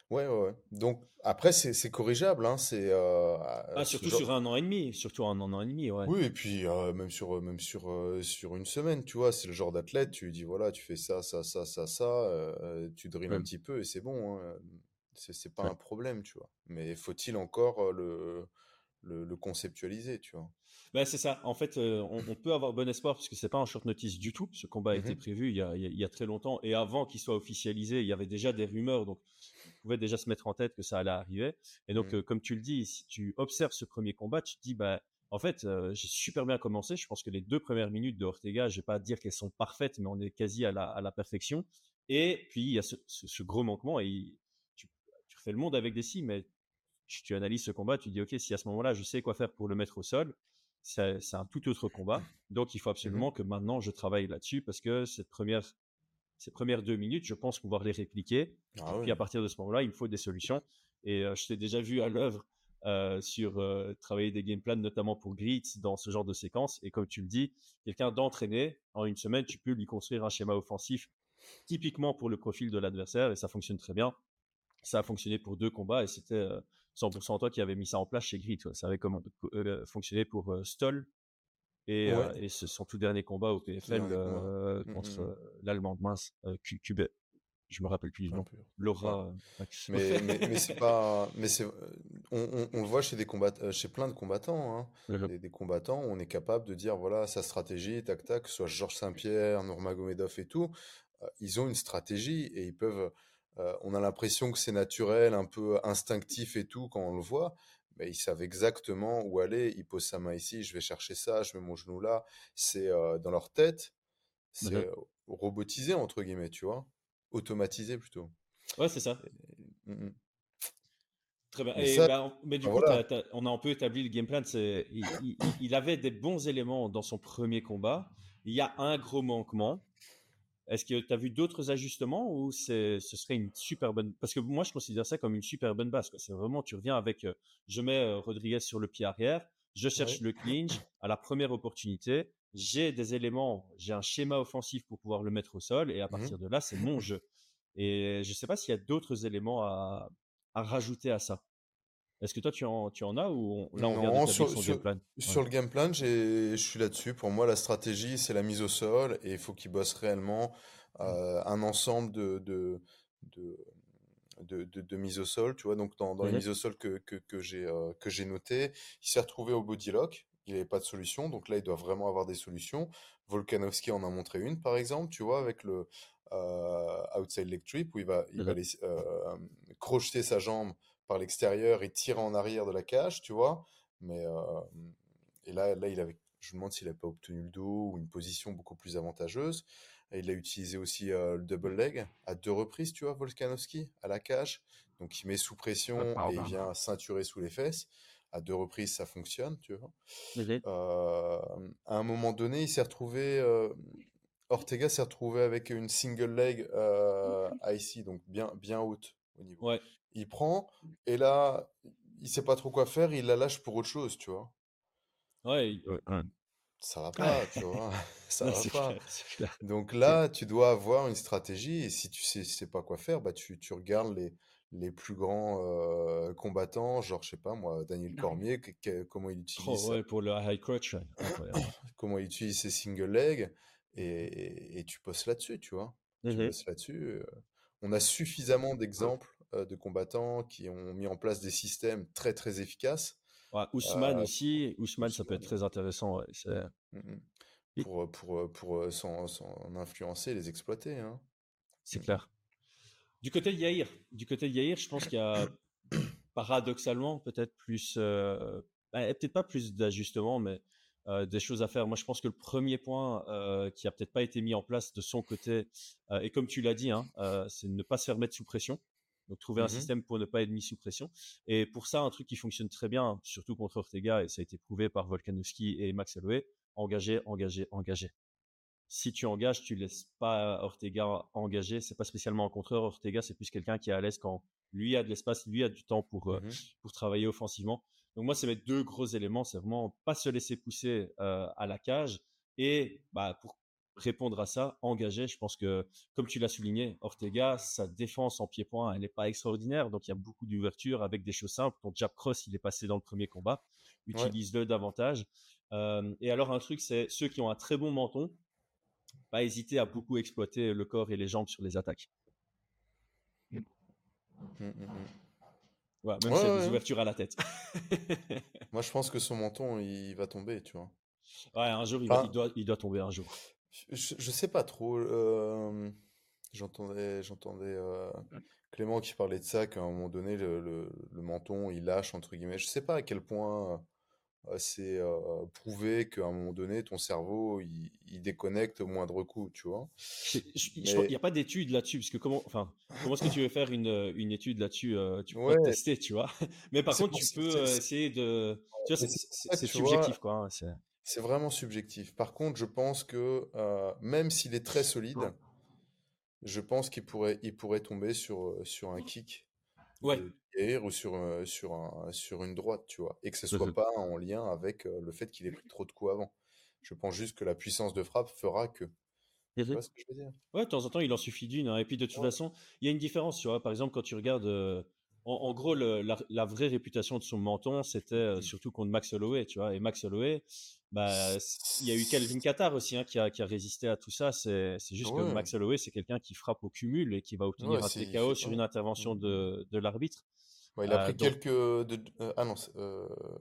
ouais, ouais, ouais. Donc après, c'est corrigeable, hein, c'est euh, Ah, surtout genre. sur un an et demi, surtout un an et demi, ouais. Oui, et puis euh, même sur même sur euh, sur une semaine, tu vois, c'est le genre d'athlète, tu lui dis voilà, tu fais ça, ça, ça, ça, ça, tu drilles un petit peu et c'est bon, hein, c'est c'est pas un problème, tu vois. Mais faut-il encore le, le le conceptualiser, tu vois? Ben, c'est ça. En fait, euh, on, on peut avoir bon espoir parce que c'est pas en short notice du tout. Ce combat a été Mhm. prévu il y a, il y très longtemps et avant qu'il soit officialisé, il y avait déjà des rumeurs, donc on pouvait déjà se mettre en tête que ça allait arriver. Et donc, Mhm. euh, comme tu le dis, si tu observes ce premier combat, tu te dis, bah, en fait, euh, j'ai super bien commencé. Je pense que les deux premières minutes de Ortega, je vais pas dire qu'elles sont parfaites, mais on est quasi à la, à la perfection. Et puis, il y a ce, ce- ce gros manquement et il- tu, tu refais le monde avec des si, mais tu, tu analyses ce combat, tu dis, OK, si à ce moment-là, je sais quoi faire pour le mettre au sol, c'est un tout autre combat. Donc, il faut Mhm. absolument que maintenant, je travaille là-dessus parce que cette première, ces premières deux minutes, je pense pouvoir les répliquer. Ah Puis à partir de ce moment-là, il me faut des solutions. Et euh, je t'ai déjà vu à l'œuvre euh, sur euh, travailler des game plans, notamment pour Grit, dans ce genre de séquence. Et comme tu le dis, quelqu'un d'entraîné, en une semaine, tu peux lui construire un schéma offensif typiquement pour le profil de l'adversaire et ça fonctionne très bien. Ça a fonctionné pour deux combats et c'était 100% toi qui avais mis ça en place chez ouais. Ça avait comment, euh, fonctionné pour euh, Stoll et, euh, Ouais. et ce- son tout dernier combat au PFL dernier combat. euh, Mm, contre mm, mm. euh, l'Allemande mince, euh, Cu- Cubet. je me rappelle plus du nom. Laura. Mais, mais, c'est pas. Mais c'est. On, on, le voit chez des combattants, chez plein de combattants. Hein. Des, combattants, on est capable de dire voilà sa stratégie, tac tac, que ce soit Georges Saint-Pierre, Nurmagomedov et tout, ils ont une stratégie et ils peuvent. On a l'impression que c'est naturel, un peu instinctif et tout quand on le voit, mais ils savent exactement où aller. Ils posent sa main ici, je vais chercher ça, je mets mon genou là. C'est dans leur tête, c'est robotisé entre guillemets, tu vois, automatisé plutôt. Ouais, c'est ça. Mmh, mmh. Très bien. Et bah, mais du coup, on a un peu établi le game plan. Il, il, avait des bons éléments dans son premier combat. Il y a un gros manquement. Est-ce que tu as vu d'autres ajustements ou ce serait une super bonne Parce que moi, je considère ça comme une super bonne base. C'est vraiment, tu reviens avec, euh, je mets euh, Rodriguez sur le pied arrière, je cherche le clinch à la première opportunité, j'ai des éléments, j'ai un schéma offensif pour pouvoir le mettre au sol et à mmh partir de là, c'est mon jeu. Et je ne sais pas s'il y a d'autres éléments à, rajouter à ça. Est-ce que toi, tu en, tu en as ou là, on vient sur, son game plan? Sur le game plan, je suis là-dessus. Pour moi, la stratégie, c'est la mise au sol et il faut qu'il bosse réellement mmh. euh, un ensemble de, de, de, de, mise au sol. Tu vois, donc dans, dans les mmh mises au sol que, que, que j'ai euh, que j'ai noté, il s'est retrouvé au body lock. Il n'avait pas de solution, donc là, il doit vraiment avoir des solutions. Volkanovski en a montré une, par exemple, tu vois, avec le euh, outside leg trip, où il va, il va mmh euh, crocheter sa jambe par l'extérieur et tirer en arrière de la cage, tu vois. Mais euh, et là, là, il avait, je me demande s'il n'avait pas obtenu le dos ou une position beaucoup plus avantageuse. Et il a utilisé aussi euh, le double leg à deux reprises, tu vois, Volkanovski, à la cage. Donc il met sous pression et il vient ceinturer sous les fesses. À deux reprises, ça fonctionne, tu vois. Euh, à un moment donné, il s'est retrouvé. Ortega s'est retrouvé avec une single leg ici, donc bien, bien haute au niveau. Ouais il prend, et là, il sait pas trop quoi faire, il la lâche pour autre chose, tu vois? Ouais, Ça va pas, tu vois? Ça va pas. Donc là, tu dois avoir une stratégie, et si tu sais, sais pas quoi faire, bah tu, tu regardes les, les plus grands euh, combattants, genre, je sais pas moi, Daniel Cormier, comment il utilise. Oh, ouais, pour le high crutch. comment il utilise ses single legs, et, et, tu postes là-dessus, tu vois? Tu mmh postes là-dessus. Euh. On a suffisamment d'exemples de combattants qui ont mis en place des systèmes très très efficaces. Ouais, Ousmane euh, aussi, Ousmane, ça peut être très intéressant. Ouais, mmh, mmh. Pour, pour, pour s'en, influencer, les exploiter. Hein. C'est mmh. clair. Du côté de Yair, du côté de Yair, je pense qu'il y a paradoxalement peut-être plus, euh, bah, peut-être pas plus d'ajustements, mais des choses à faire. Moi, je pense que le premier point qui a peut-être pas été mis en place de son côté, et comme tu l'as dit, hein, c'est de ne pas se faire mettre sous pression. Donc trouver un mmh système pour ne pas être mis sous pression. Et pour ça, un truc qui fonctionne très bien, surtout contre Ortega, et ça a été prouvé par Volkanovski et Max Holloway, engager, engager, engager. Si tu engages, tu laisses pas Ortega engager. C'est pas spécialement un contreur. Ortega, c'est plus quelqu'un qui est à l'aise quand lui a de l'espace, lui a du temps pour mmh pour travailler offensivement. Donc moi, c'est mes deux gros éléments. C'est vraiment pas se laisser pousser à la cage et bah, pour répondre à ça, engager. Je pense que, comme tu l'as souligné, Ortega, sa défense en pied-point, elle n'est pas extraordinaire. Donc, il y a beaucoup d'ouverture avec des choses simples. Ton jab cross, il est passé dans le premier combat. Utilise-le davantage. Euh, et alors, un truc, c'est ceux qui ont un très bon menton, pas hésiter à beaucoup exploiter le corps et les jambes sur les attaques. Mmh, mmh, mmh. même s'il y a des ouvertures à la tête. Moi, je pense que son menton, il va tomber, tu vois. Ouais, un jour, il, doit, il doit tomber un jour. Je, je sais pas trop. j'entendais, j'entendais Clément qui parlait de ça, qu'à un moment donné, le, le, menton, il lâche, entre guillemets. Je sais pas à quel point c'est prouvé qu'à un moment donné, ton cerveau, il, il, déconnecte au moindre coup, tu vois. Il n'y a pas d'étude là-dessus, parce que comment, enfin, comment est-ce que tu veux faire une, une étude là-dessus Tu peux pas tester, tu vois? Mais par contre, tu peux essayer de. Tu vois, c'est subjectif, quoi. Hein, c'est vraiment subjectif. Par contre, je pense que euh, même s'il est très solide, je pense qu'il pourrait, il pourrait tomber sur, euh, sur un kick ouais. ou sur, euh, sur, un, sur une droite, tu vois. Et que ce soit pas en lien avec le fait qu'il ait pris trop de coups avant. Je pense juste que la puissance de frappe fera que. Tu vois ce que je veux dire? Ouais, de temps en temps, il en suffit d'une. Hein. Et puis, de toute façon, il y a une différence, tu vois. Par exemple, quand tu regardes. En, gros, la, vraie réputation de son menton, c'était mmh. surtout contre Max Holloway, tu vois. Et Max Holloway, bah, il y a eu Kelvin Qatar aussi hein, qui, a, qui, a, résisté à tout ça. C'est juste que Max Holloway, c'est quelqu'un qui frappe au cumul et qui va obtenir un TKO sur une intervention de, de l'arbitre. Il a pris quelques. De... ah non,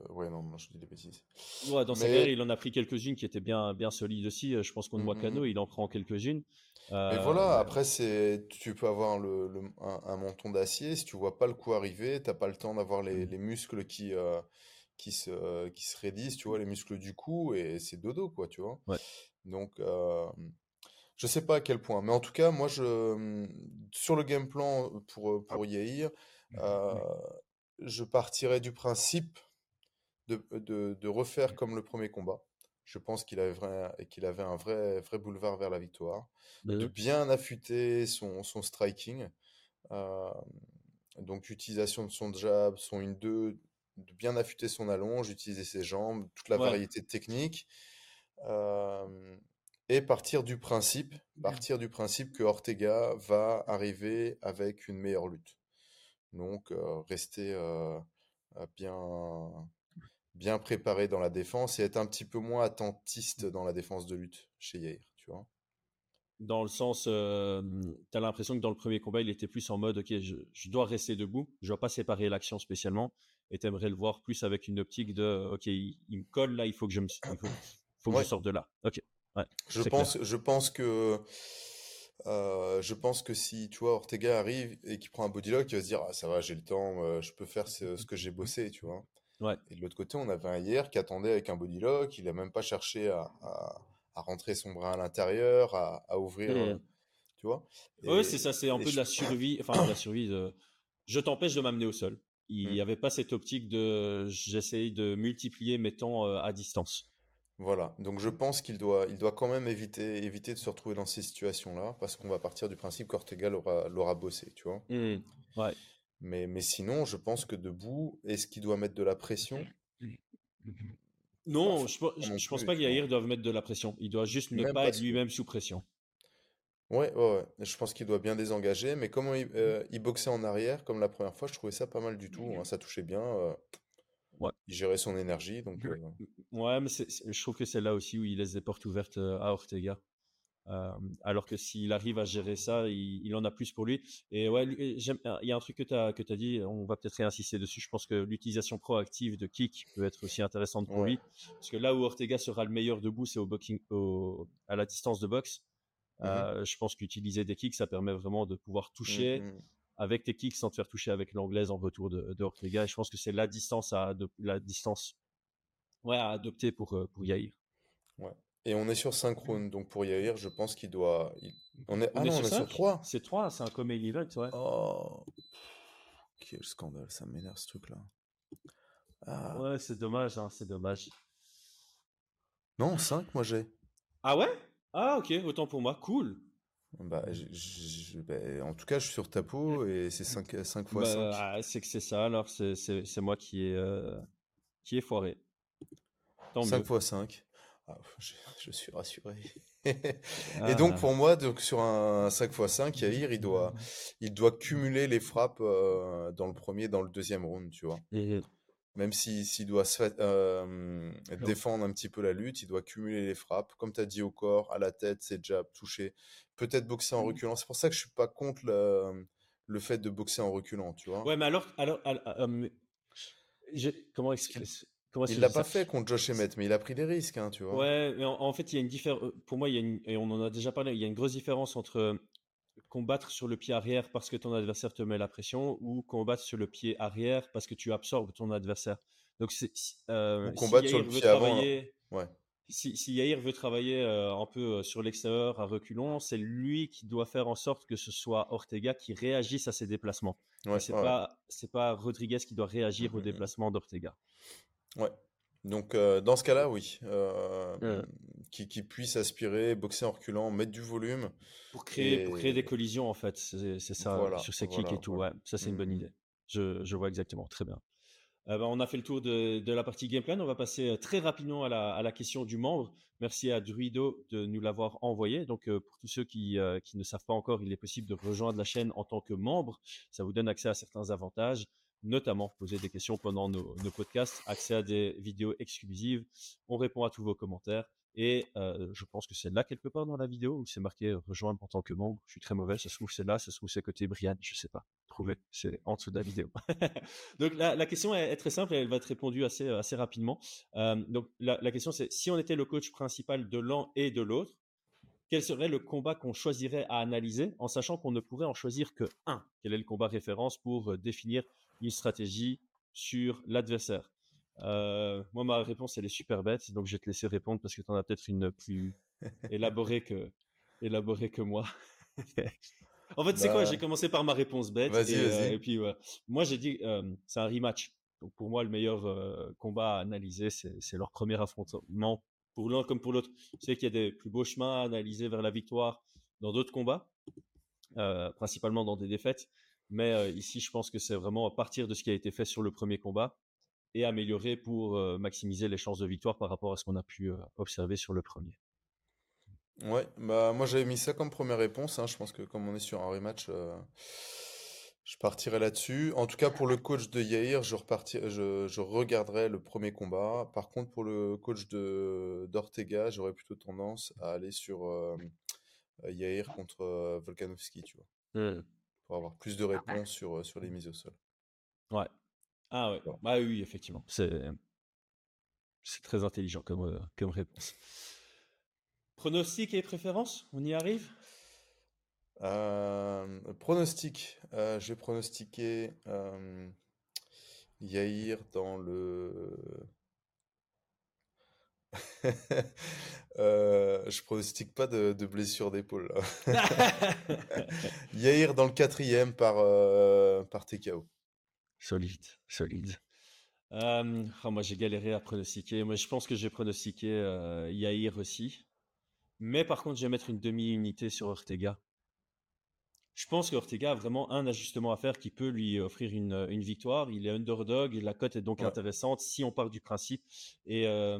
ouais, non, je dis des bêtises. Ouais, dans sa carrière, il en a pris quelques-unes qui étaient bien, bien solides aussi. Je pense qu'on voit Wakano, il en prend quelques-unes. Mais voilà, après, c'est tu peux avoir le, un, menton d'acier. Si tu vois pas le coup arriver, t'as pas le temps d'avoir les, mmh. les, muscles qui, qui se, qui se raidissent, tu vois, les muscles du cou, et c'est dodo, quoi, tu vois. Donc, euh, je sais pas à quel point, mais en tout cas, moi, je, sur le game plan pour, pour Yair, euh, je partirais du principe de, de, de, refaire comme le premier combat. Je pense qu'il avait, vrai, qu'il avait un vrai, vrai boulevard vers la victoire, de bien affûter son, son striking. Euh, donc, utilisation de son jab, son 1-2, de bien affûter son allonge, utiliser ses jambes, toute la variété de techniques. et partir du principe, partir du principe que Ortega va arriver avec une meilleure lutte. Donc rester bien, bien préparé dans la défense et être un petit peu moins attentiste dans la défense de lutte chez Yair, tu vois? Dans le sens, tu as l'impression que dans le premier combat, il était plus en mode, ok, je, je dois rester debout, je ne dois pas séparer l'action spécialement et tu aimerais le voir plus avec une optique de ok il, me colle là il faut que je me faut, que je sorte de là ok ouais, je pense je pense que euh, je pense que si tu vois Ortega arrive et qu'il prend un bodylock il va se dire ah, ça va j'ai le temps euh, je peux faire ce, que j'ai bossé tu vois ouais. et de l'autre côté on avait un hier qui attendait avec un bodylock il a même pas cherché à, à, rentrer son bras à l'intérieur à, à, ouvrir euh, tu vois oui c'est ça c'est un peu de la survie enfin de la survie de... je t'empêche de m'amener au sol il n'y mmh. avait pas cette optique de j'essaye de multiplier mes temps à distance. Voilà, donc je pense qu'il doit, il doit quand même éviter, éviter de se retrouver dans ces situations-là, parce qu'on va partir du principe qu'Ortega l'aura bossé, tu vois. Mmh. Ouais. Mais, mais sinon, je pense que debout, est-ce qu'il doit mettre de la pression? Non, je, ne pense pas qu'Yair doive mettre de la pression. Il doit juste ne pas être lui-même sous pression. Ouais, ouais, Je pense qu'il doit bien désengager, mais comment euh, il, boxait en arrière, comme la première fois, je trouvais ça pas mal du tout. Hein, ça touchait bien. Euh, ouais. Il gérait son énergie, donc. Euh, ouais, mais je trouve que c'est là aussi où il laisse des portes ouvertes à Ortega. alors que s'il arrive à gérer ça, il, en a plus pour lui. Et ouais, il y a un truc que tu as, que as dit, on va peut-être réinsister dessus. Je pense que l'utilisation proactive de kick peut être aussi intéressante pour lui. Parce que là où Ortega sera le meilleur debout, c'est au boxing, au, à la distance de boxe. Mmh euh, je pense qu'utiliser des kicks, ça permet vraiment de pouvoir mmh toucher avec tes kicks sans te faire toucher avec l'anglaise en retour de, de Ortega. Et je pense que c'est la distance à la distance ouais, à adopter pour, euh, pour Yair. Ouais. Et on est sur synchrone, donc pour Yair, je pense qu'il doit. On est, ah non, on est sur 3. C'est 3, c'est un comedy event, ouais. Oh, quel scandale, ça m'énerve ce truc-là. Ah. Ouais, c'est dommage, hein, c'est dommage. Non, 5, moi j'ai. Ah ouais? Ah, ok, autant pour moi. Cool. Bah, bah, en tout cas, je suis sur ta peau et c'est 5, 5 fois bah, ah, c'est que c'est ça, alors c'est moi qui est, euh, qui est foiré. 5 fois 5. Ah, je, suis rassuré. et donc, pour moi, donc, sur un 5 x 5, Yair, il doit, il doit cumuler les frappes euh, dans le premier, dans le deuxième round, tu vois. Et même s'il doit se euh, défendre un petit peu la lutte, il doit cumuler les frappes. Comme tu as dit au corps, à la tête, c'est jab, toucher. Peut-être boxer en mmh. reculant. C'est pour ça que je suis pas contre le, le, fait de boxer en reculant, tu vois. Ouais, mais alors, alors, comment expliquer Comment il l'a pas fait contre Josh Emmett, mais il a pris des risques, hein, tu vois. Ouais, mais en, fait, il y a une différence. Pour moi, il y a une, et on en a déjà parlé, il y a une grosse différence entre combattre sur le pied arrière parce que ton adversaire te met la pression ou combattre sur le pied arrière parce que tu absorbes ton adversaire. Donc, c'est, euh, combattre sur le pied avant. Ouais. Si, si Yair veut travailler euh, un peu euh, sur l'extérieur à reculons, c'est lui qui doit faire en sorte que ce soit Ortega qui réagisse à ses déplacements. Ouais, c'est pas c'est pas Rodriguez qui doit réagir mmh, au mmh, mmh. déplacement d'Ortega. Ouais. Donc dans ce cas-là, oui. Qui, qui, puisse aspirer, boxer en reculant, mettre du volume. Pour créer, pour créer des collisions, en fait. C'est ça, sur ses kicks et tout. Ouais, ça, c'est une bonne idée. Je, je, vois exactement. Très bien. Euh, ben, on a fait le tour de, la partie gameplay. On va passer très rapidement à la, question du membre. Merci à Druido de nous l'avoir envoyé. Donc, pour tous ceux qui, qui, ne savent pas encore, il est possible de rejoindre la chaîne en tant que membre. Ça vous donne accès à certains avantages. notamment poser des questions pendant nos, podcasts, accès à des vidéos exclusives. On répond à tous vos commentaires. Et je pense que c'est là quelque part dans la vidéo où c'est marqué rejoindre en tant que membre. Je suis très mauvais. Ça se trouve c'est là, ça se trouve c'est côté Brian, je sais pas. Trouver, c'est en dessous de la vidéo. donc la, question est, très simple et elle va être répondue assez assez rapidement. donc la, la question c'est si on était le coach principal de l'un et de l'autre, quel serait le combat qu'on choisirait à analyser en sachant qu'on ne pourrait en choisir que un? Quel est le combat référence pour définir une stratégie sur l'adversaire? Euh, Moi, ma réponse, elle est super bête, donc je vais te laisser répondre parce que tu en as peut-être une plus élaborée que, élaborée que moi. en fait, c'est quoi? Bah J'ai commencé par ma réponse bête. Vas-y, et, puis, moi, j'ai dit euh, c'est un rematch. Donc, pour moi, le meilleur combat à analyser, c'est leur premier affrontement pour l'un comme pour l'autre. Je sais qu'il y a des plus beaux chemins à analyser vers la victoire dans d'autres combats, euh, principalement dans des défaites. Mais euh, ici, je pense que c'est vraiment à partir de ce qui a été fait sur le premier combat et améliorer pour maximiser les chances de victoire par rapport à ce qu'on a pu observer sur le premier. Ouais, bah moi j'avais mis ça comme première réponse. Hein. Je pense que comme on est sur un rematch, je partirai là-dessus. En tout cas, pour le coach de Yair, je, je, je regarderai le premier combat. Par contre, pour le coach de d'Ortega, j'aurais plutôt tendance à aller sur euh, Yair contre euh, Volkanovski, tu vois. Mmh. Pour avoir plus de réponses sur, sur les mises au sol. Ouais. Ah ouais. Bah oui, effectivement. C'est c'est très intelligent comme, euh, comme réponse. Pronostic et préférence, on y arrive? Euh, pronostic. Euh, je vais pronostiquer euh, Yair dans le. euh, je pronostique pas de, de blessure d'épaule. Yair dans le quatrième par, par TKO. Solide, solide. Oh, moi j'ai galéré à pronostiquer. Moi je pense que j'ai pronostiqué Yair aussi. Mais par contre, je vais mettre une demi-unité sur Ortega. Je pense qu'Ortega a vraiment un ajustement à faire qui peut lui offrir une, victoire. Il est underdog et la cote est donc intéressante si on part du principe. Et euh,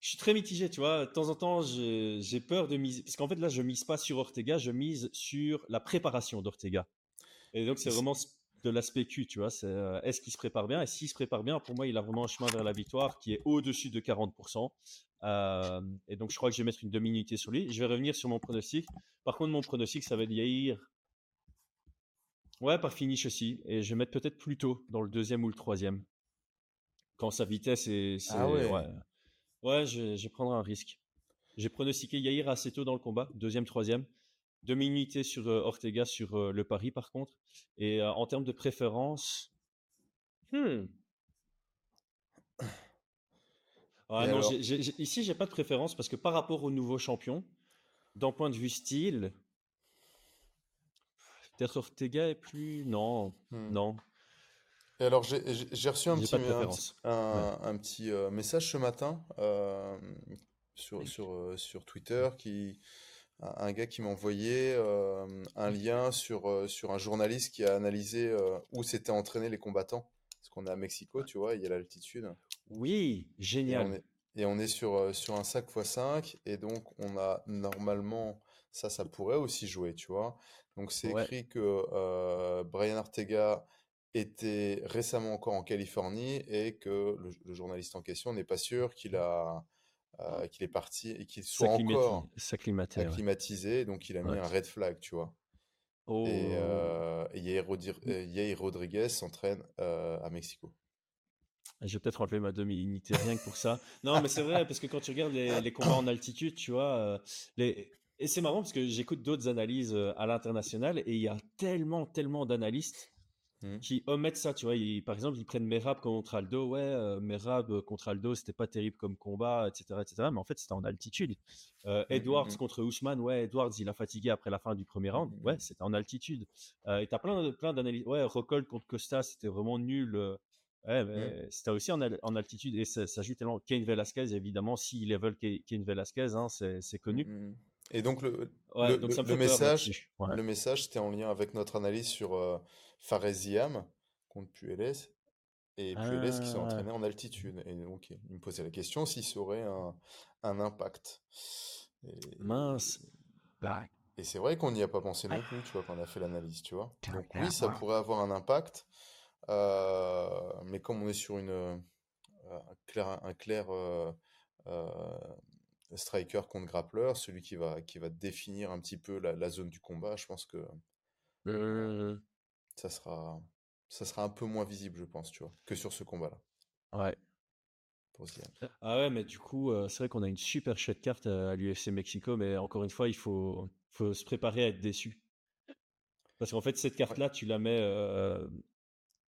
je suis très mitigé, tu vois. De temps en temps, j'ai peur de miser. Parce qu'en fait, là, je mise pas sur Ortega, je mise sur la préparation d'Ortega. Et donc, c'est vraiment de l'aspect Q, tu vois. C'est euh, est-ce qu'il se prépare bien? Et s'il se prépare bien, pour moi, il a vraiment un chemin vers la victoire qui est au-dessus de 40%. Euh, et donc, je crois que je vais mettre une demi-unité sur lui. Je vais revenir sur mon pronostic. Par contre, mon pronostic, ça va être Yair. Ouais, par finish aussi. Et je vais mettre peut-être plus tôt, dans le deuxième ou le troisième. Quand sa vitesse est. Ah ouais. Ouais, je, vais prendre un risque. J'ai pronostiqué Yair assez tôt dans le combat, deuxième, troisième. Demi-unité sur euh, Ortega sur euh, le pari, par contre. Et en termes de préférence. Hmm. Ah non, ici, j'ai pas de préférence parce que par rapport au nouveau champion, d'un point de vue style, peut-être Ortega est plus. Non, hmm. non. Et alors, j'ai reçu un petit, un, petit, euh, message ce matin euh, sur, sur, euh, sur Twitter qui. Un gars qui m'a envoyé un lien sur, sur un journaliste qui a analysé où s'étaient entraînés les combattants. Parce qu'on est à Mexico, tu vois, il y a l'altitude. Oui, génial. Et on est, sur, euh, sur un 5x5, et donc on a normalement, ça, ça pourrait aussi jouer, tu vois. Donc c'est écrit que euh, Brian Ortega était récemment encore en Californie et que le, journaliste en question n'est pas sûr qu'il a euh, qu'il est parti et qu'il soit encore acclimatisé, donc il a mis un red flag, tu vois. Et, oh. et Yair Rodriguez s'entraîne à Mexico. Je vais peut-être enlever ma demi-unité rien que pour ça. Non, mais c'est vrai, parce que quand tu regardes les, combats en altitude, tu vois, euh, les... et c'est marrant parce que j'écoute d'autres analyses euh, à l'international et il y a tellement, tellement d'analystes mmh. qui omettent ça, tu vois. par exemple, ils prennent Merab contre Aldo. Ouais, euh, Merab contre Aldo, c'était pas terrible comme combat, etc., etc. Mais en fait, c'était en altitude. Euh, mmh, Edwards mmh, contre Ousmane, ouais, Edwards, il a fatigué après la fin du premier round. Ouais, c'était en altitude. et t'as plein, plein d'analyses. Ouais, Rockhold contre Costa, c'était vraiment nul Ouais, mmh. c'était aussi en, altitude et ça, ça joue tellement. Kane Velasquez, évidemment, si level Kane Velasquez, hein, c'est connu. Et donc le, le, message, le message, c'était en lien avec notre analyse sur euh, Faresiam contre Puelles et Puelles qui sont ah. entraînés en altitude. Et donc il me posait la question s'il ça aurait un, un impact. Mince. Bah. Et c'est vrai qu'on n'y a pas pensé non plus, tu vois, quand on a fait l'analyse, tu vois? Donc oui, ça pourrait avoir un impact. mais comme on est sur une, un clair, un clair striker contre grappleur, celui qui va, qui va définir un petit peu la, zone du combat, je pense que mmh. Ça, sera, ça sera un peu moins visible, je pense, tu vois, que sur ce combat-là. Ouais. Ah ouais, mais du coup, c'est vrai qu'on a une super chouette carte à l'UFC Mexico, mais encore une fois, il faut, faut se préparer à être déçu. Parce qu'en fait, cette carte-là, tu la mets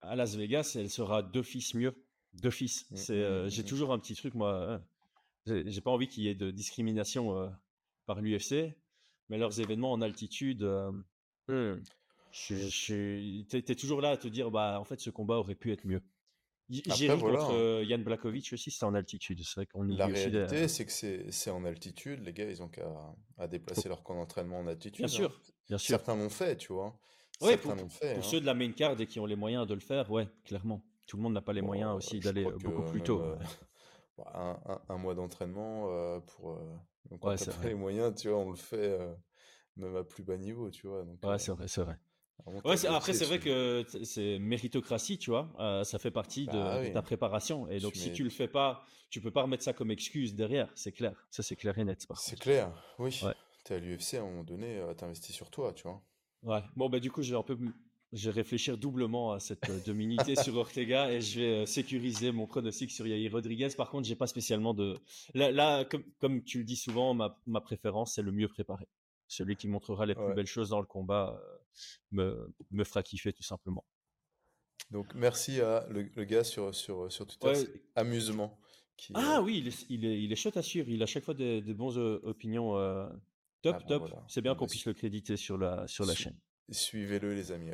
à Las Vegas, elle sera d'office mieux. D'office. Mmh, c'est, mmh, j'ai toujours un petit truc, moi. Hein. J'ai pas envie qu'il y ait de discrimination par l'UFC, mais leurs événements en altitude, tu es, toujours là à te dire, bah, en fait, ce combat aurait pu être mieux. J'ai ri contre hein. Yann Blakovic aussi, c'est en altitude. C'est vrai qu'on La réalité, c'est que c'est en altitude. Les gars, ils ont qu'à à déplacer leur camp d'entraînement en altitude. Bien sûr, hein. bien sûr. Certains l'ont fait, tu vois. Ouais, pour, fait, pour ceux de la main card et qui ont les moyens de le faire, ouais, clairement. Tout le monde n'a pas les moyens aussi d'aller beaucoup plus tôt. un, mois d'entraînement euh, pour. Euh, donc, ouais, pas les moyens, tu vois, on le fait euh, même à plus bas niveau, tu vois. ouais, c'est vrai, c'est vrai. Ouais, après, c'est vrai que c'est méritocratie, tu vois. ça fait partie de, bah ta préparation. Et donc, si tu le fais pas, tu peux pas remettre ça comme excuse derrière. C'est clair. Ça, c'est clair et net. C'est clair, oui. Tu es à l'UFC, à un moment donné, tu investis sur toi, tu vois. Ouais. Bon, bah, du coup, j'ai un peu je vais réfléchir doublement à cette euh, dominité sur Ortega et je vais euh, sécuriser mon pronostic sur Yair Rodriguez. Par contre, j'ai pas spécialement de. Là, comme, tu le dis souvent, ma, préférence, c'est le mieux préparé. Celui qui montrera les plus belles choses dans le combat euh, me, me fera kiffer tout simplement. Donc, merci à le, gars sur, sur, sur Twitter. Amusement. ah oui, il est, il, est, il est chouette à suivre. Il a chaque fois des, bonnes opinions. top, ah top. C'est bien qu'on puisse le créditer sur la, sur la chaîne. Suivez-le, les amis.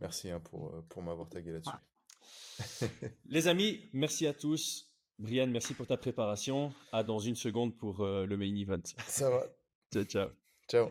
Merci hein, pour, euh, pour m'avoir tagué là-dessus. Les amis, merci à tous. Brian, merci pour ta préparation. À dans une seconde pour euh, le main event. Ça va. ciao, ciao. Ciao.